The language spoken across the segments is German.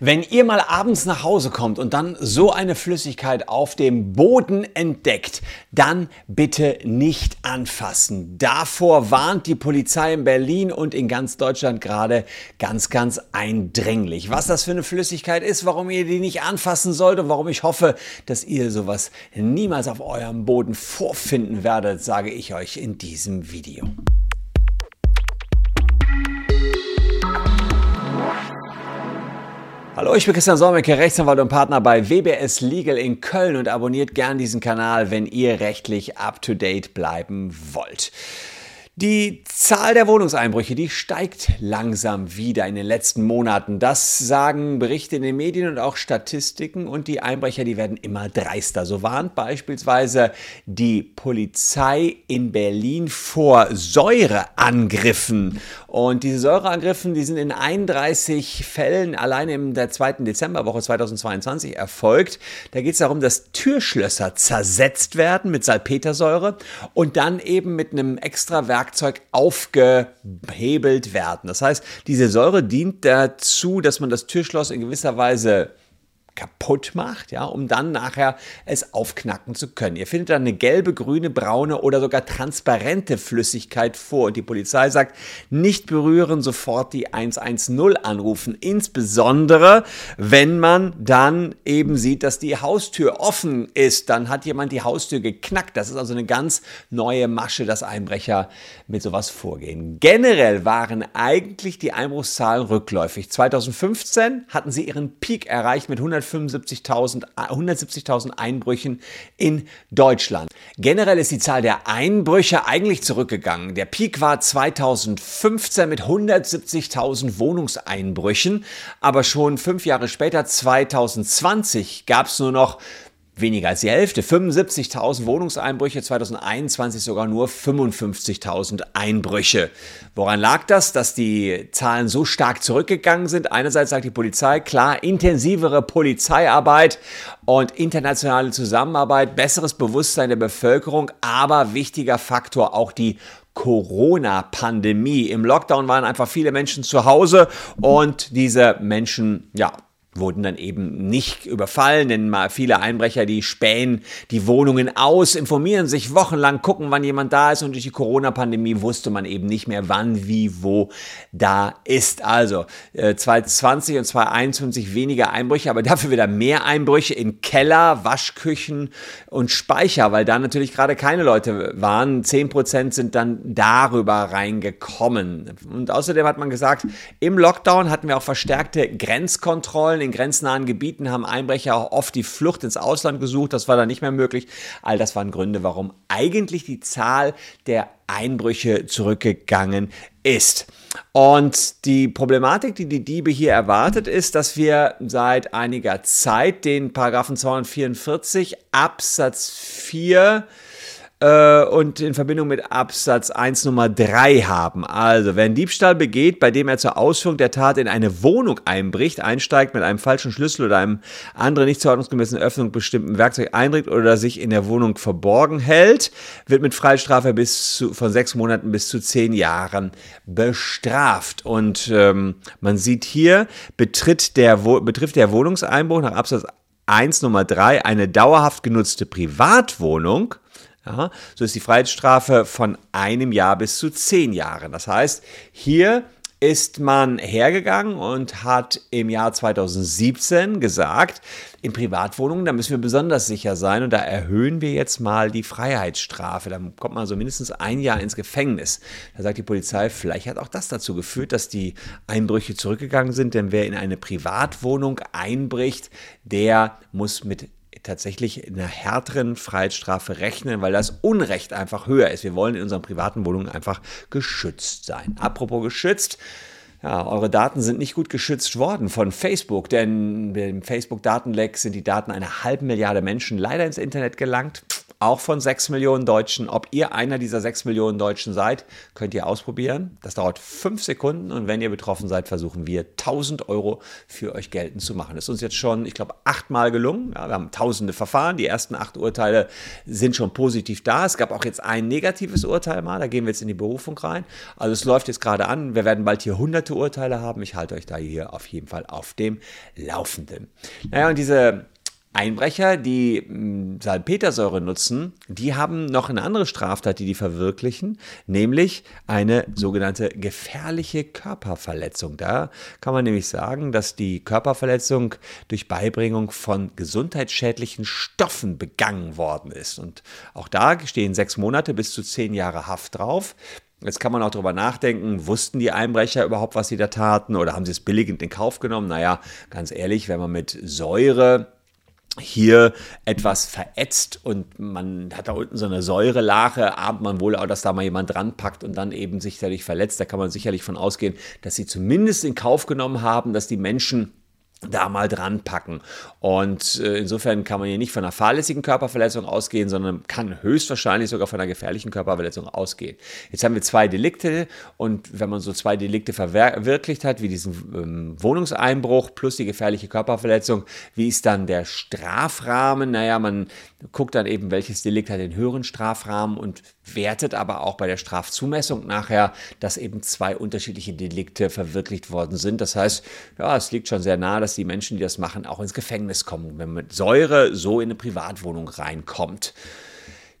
Wenn ihr mal abends nach Hause kommt und dann so eine Flüssigkeit auf dem Boden entdeckt, dann bitte nicht anfassen. Davor warnt die Polizei in Berlin und in ganz Deutschland gerade ganz, ganz eindringlich. Was das für eine Flüssigkeit ist, warum ihr die nicht anfassen sollt und warum ich hoffe, dass ihr sowas niemals auf eurem Boden vorfinden werdet, sage ich euch in diesem Video. Hallo, ich bin Christian Solmecke, Rechtsanwalt und Partner bei WBS Legal in Köln und abonniert gern diesen Kanal, wenn ihr rechtlich up-to-date bleiben wollt. Die Zahl der Wohnungseinbrüche, die steigt langsam wieder in den letzten Monaten. Das sagen Berichte in den Medien und auch Statistiken. Und die Einbrecher, die werden immer dreister. So warnt beispielsweise die Polizei in Berlin vor Säureangriffen. Und diese Säureangriffen, die sind in 31 Fällen allein in der zweiten Dezemberwoche 2022 erfolgt. Da geht es darum, dass Türschlösser zersetzt werden mit Salpetersäure und dann eben mit einem extra Werk Werkzeug aufgehebelt werden. Das heißt, diese Säure dient dazu, dass man das Türschloss in gewisser Weise kaputt macht, ja, um dann nachher es aufknacken zu können. Ihr findet dann eine gelbe, grüne, braune oder sogar transparente Flüssigkeit vor und die Polizei sagt, nicht berühren, sofort die 110 anrufen, insbesondere wenn man dann eben sieht, dass die Haustür offen ist, dann hat jemand die Haustür geknackt. Das ist also eine ganz neue Masche, dass Einbrecher mit sowas vorgehen. Generell waren eigentlich die Einbruchszahlen rückläufig. 2015 hatten sie ihren Peak erreicht mit 100 175.000 170.000 Einbrüchen in Deutschland. Generell ist die Zahl der Einbrüche eigentlich zurückgegangen. Der Peak war 2015 mit 170.000 Wohnungseinbrüchen, aber schon fünf Jahre später, 2020, gab es nur noch weniger als die Hälfte. 75.000 Wohnungseinbrüche, 2021 sogar nur 55.000 Einbrüche. Woran lag das, dass die Zahlen so stark zurückgegangen sind? Einerseits sagt die Polizei, klar, intensivere Polizeiarbeit und internationale Zusammenarbeit, besseres Bewusstsein der Bevölkerung, aber wichtiger Faktor auch die Corona-Pandemie. Im Lockdown waren einfach viele Menschen zu Hause und diese Menschen, ja, wurden dann eben nicht überfallen, denn mal viele Einbrecher, die spähen die Wohnungen aus, informieren sich wochenlang, gucken, wann jemand da ist und durch die Corona-Pandemie wusste man eben nicht mehr, wann, wie, wo da ist. Also äh, 2020 und 2021 weniger Einbrüche, aber dafür wieder mehr Einbrüche in Keller, Waschküchen und Speicher, weil da natürlich gerade keine Leute waren. Zehn Prozent sind dann darüber reingekommen. Und außerdem hat man gesagt, im Lockdown hatten wir auch verstärkte Grenzkontrollen in grenznahen Gebieten haben Einbrecher auch oft die Flucht ins Ausland gesucht. Das war dann nicht mehr möglich. All das waren Gründe, warum eigentlich die Zahl der Einbrüche zurückgegangen ist. Und die Problematik, die die Diebe hier erwartet, ist, dass wir seit einiger Zeit den Paragraphen 244 Absatz 4 äh, und in Verbindung mit Absatz 1 Nummer 3 haben. Also, wer einen Diebstahl begeht, bei dem er zur Ausführung der Tat in eine Wohnung einbricht, einsteigt mit einem falschen Schlüssel oder einem anderen nicht zur ordnungsgemäßen Öffnung bestimmten Werkzeug eindringt oder sich in der Wohnung verborgen hält, wird mit Freistrafe bis zu, von sechs Monaten bis zu zehn Jahren bestraft. Und ähm, man sieht hier, betritt der, betrifft der Wohnungseinbruch nach Absatz 1 Nummer 3 eine dauerhaft genutzte Privatwohnung, ja, so ist die Freiheitsstrafe von einem Jahr bis zu zehn Jahren. Das heißt, hier ist man hergegangen und hat im Jahr 2017 gesagt, in Privatwohnungen, da müssen wir besonders sicher sein und da erhöhen wir jetzt mal die Freiheitsstrafe. Da kommt man so mindestens ein Jahr ins Gefängnis. Da sagt die Polizei, vielleicht hat auch das dazu geführt, dass die Einbrüche zurückgegangen sind, denn wer in eine Privatwohnung einbricht, der muss mit tatsächlich in einer härteren Freiheitsstrafe rechnen, weil das Unrecht einfach höher ist. Wir wollen in unseren privaten Wohnungen einfach geschützt sein. Apropos geschützt. Ja, eure Daten sind nicht gut geschützt worden von Facebook, denn im Facebook-Datenleck sind die Daten einer halben Milliarde Menschen leider ins Internet gelangt. Auch von 6 Millionen Deutschen. Ob ihr einer dieser 6 Millionen Deutschen seid, könnt ihr ausprobieren. Das dauert 5 Sekunden und wenn ihr betroffen seid, versuchen wir 1000 Euro für euch geltend zu machen. Das ist uns jetzt schon, ich glaube, achtmal gelungen. Ja, wir haben tausende Verfahren. Die ersten acht Urteile sind schon positiv da. Es gab auch jetzt ein negatives Urteil mal. Da gehen wir jetzt in die Berufung rein. Also es läuft jetzt gerade an. Wir werden bald hier hunderte Urteile haben. Ich halte euch da hier auf jeden Fall auf dem Laufenden. Naja, und diese Einbrecher, die hm, Salpetersäure nutzen, die haben noch eine andere Straftat, die die verwirklichen, nämlich eine sogenannte gefährliche Körperverletzung. Da kann man nämlich sagen, dass die Körperverletzung durch Beibringung von gesundheitsschädlichen Stoffen begangen worden ist. Und auch da stehen sechs Monate bis zu zehn Jahre Haft drauf. Jetzt kann man auch darüber nachdenken, wussten die Einbrecher überhaupt, was sie da taten oder haben sie es billigend in Kauf genommen? Naja, ganz ehrlich, wenn man mit Säure hier etwas verätzt und man hat da unten so eine Säurelache, ahnt man wohl auch, dass da mal jemand dran packt und dann eben sich dadurch verletzt. Da kann man sicherlich von ausgehen, dass sie zumindest in Kauf genommen haben, dass die Menschen da mal dran packen. Und äh, insofern kann man hier nicht von einer fahrlässigen Körperverletzung ausgehen, sondern kann höchstwahrscheinlich sogar von einer gefährlichen Körperverletzung ausgehen. Jetzt haben wir zwei Delikte und wenn man so zwei Delikte verwirklicht hat, wie diesen ähm, Wohnungseinbruch plus die gefährliche Körperverletzung, wie ist dann der Strafrahmen? Naja, man guckt dann eben, welches Delikt hat den höheren Strafrahmen und wertet aber auch bei der Strafzumessung nachher, dass eben zwei unterschiedliche Delikte verwirklicht worden sind. Das heißt, ja, es liegt schon sehr nahe, dass die Menschen, die das machen, auch ins Gefängnis kommen, wenn man mit Säure so in eine Privatwohnung reinkommt.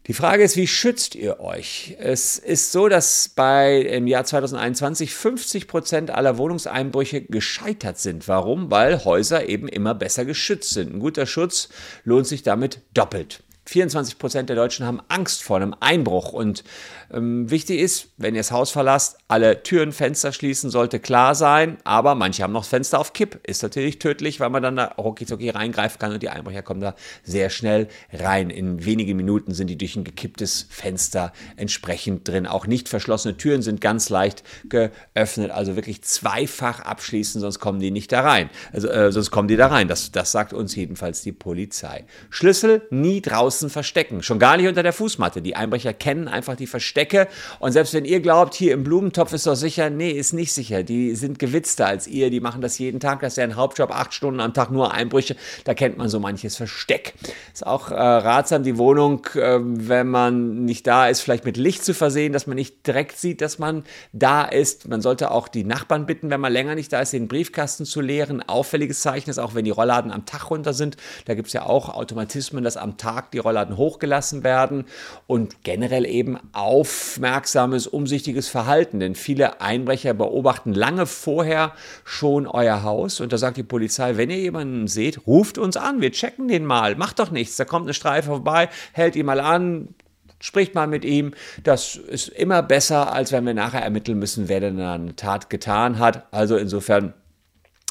Die Frage ist, wie schützt ihr euch? Es ist so, dass bei im Jahr 2021 50 Prozent aller Wohnungseinbrüche gescheitert sind. Warum? Weil Häuser eben immer besser geschützt sind. Ein guter Schutz lohnt sich damit doppelt. 24 Prozent der Deutschen haben Angst vor einem Einbruch. Und ähm, wichtig ist, wenn ihr das Haus verlasst, alle Türen, Fenster schließen, sollte klar sein. Aber manche haben noch Fenster auf Kipp. Ist natürlich tödlich, weil man dann da rucki reingreifen kann und die Einbrecher kommen da sehr schnell rein. In wenigen Minuten sind die durch ein gekipptes Fenster entsprechend drin. Auch nicht verschlossene Türen sind ganz leicht geöffnet. Also wirklich zweifach abschließen, sonst kommen die nicht da rein. Also, äh, sonst kommen die da rein. Das, das sagt uns jedenfalls die Polizei. Schlüssel nie draußen draußen verstecken. Schon gar nicht unter der Fußmatte. Die Einbrecher kennen einfach die Verstecke. Und selbst wenn ihr glaubt, hier im Blumentopf ist doch sicher, nee, ist nicht sicher. Die sind gewitzter als ihr. Die machen das jeden Tag. Das ist ja ein Hauptjob. Acht Stunden am Tag nur Einbrüche. Da kennt man so manches Versteck. Ist auch äh, ratsam, die Wohnung, äh, wenn man nicht da ist, vielleicht mit Licht zu versehen, dass man nicht direkt sieht, dass man da ist. Man sollte auch die Nachbarn bitten, wenn man länger nicht da ist, den Briefkasten zu leeren. Auffälliges Zeichen ist auch, wenn die Rollladen am Tag runter sind. Da gibt es ja auch Automatismen, dass am Tag die Rollladen hochgelassen werden und generell eben aufmerksames, umsichtiges Verhalten. Denn viele Einbrecher beobachten lange vorher schon euer Haus und da sagt die Polizei, wenn ihr jemanden seht, ruft uns an, wir checken den mal, macht doch nichts, da kommt eine Streife vorbei, hält ihn mal an, spricht mal mit ihm. Das ist immer besser, als wenn wir nachher ermitteln müssen, wer denn eine Tat getan hat. Also insofern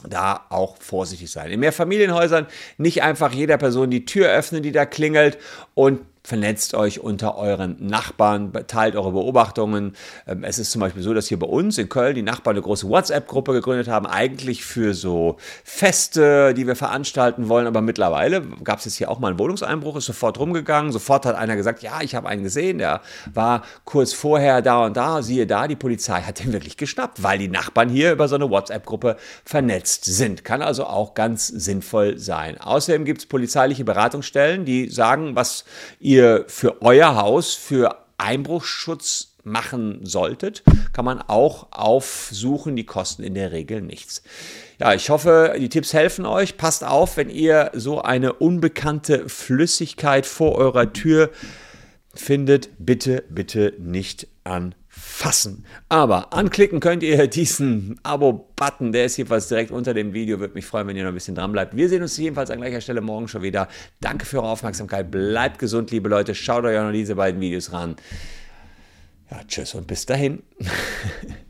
da auch vorsichtig sein. In Mehrfamilienhäusern nicht einfach jeder Person die Tür öffnen, die da klingelt und vernetzt euch unter euren Nachbarn, teilt eure Beobachtungen. Ähm, es ist zum Beispiel so, dass hier bei uns in Köln die Nachbarn eine große WhatsApp-Gruppe gegründet haben, eigentlich für so Feste, die wir veranstalten wollen. Aber mittlerweile gab es jetzt hier auch mal einen Wohnungseinbruch, ist sofort rumgegangen. Sofort hat einer gesagt, ja, ich habe einen gesehen, der war kurz vorher da und da, siehe da, die Polizei hat den wirklich geschnappt, weil die Nachbarn hier über so eine WhatsApp-Gruppe vernetzt sind. Kann also auch ganz sinnvoll sein. Außerdem gibt es polizeiliche Beratungsstellen, die sagen, was ihr ihr für euer Haus, für Einbruchsschutz machen solltet, kann man auch aufsuchen. Die kosten in der Regel nichts. Ja, ich hoffe, die Tipps helfen euch. Passt auf, wenn ihr so eine unbekannte Flüssigkeit vor eurer Tür findet, bitte, bitte nicht an fassen. Aber anklicken könnt ihr diesen Abo-Button, der ist jedenfalls direkt unter dem Video. Würde mich freuen, wenn ihr noch ein bisschen dran bleibt. Wir sehen uns jedenfalls an gleicher Stelle morgen schon wieder. Danke für eure Aufmerksamkeit. Bleibt gesund, liebe Leute. Schaut euch auch noch diese beiden Videos ran. Ja, tschüss und bis dahin.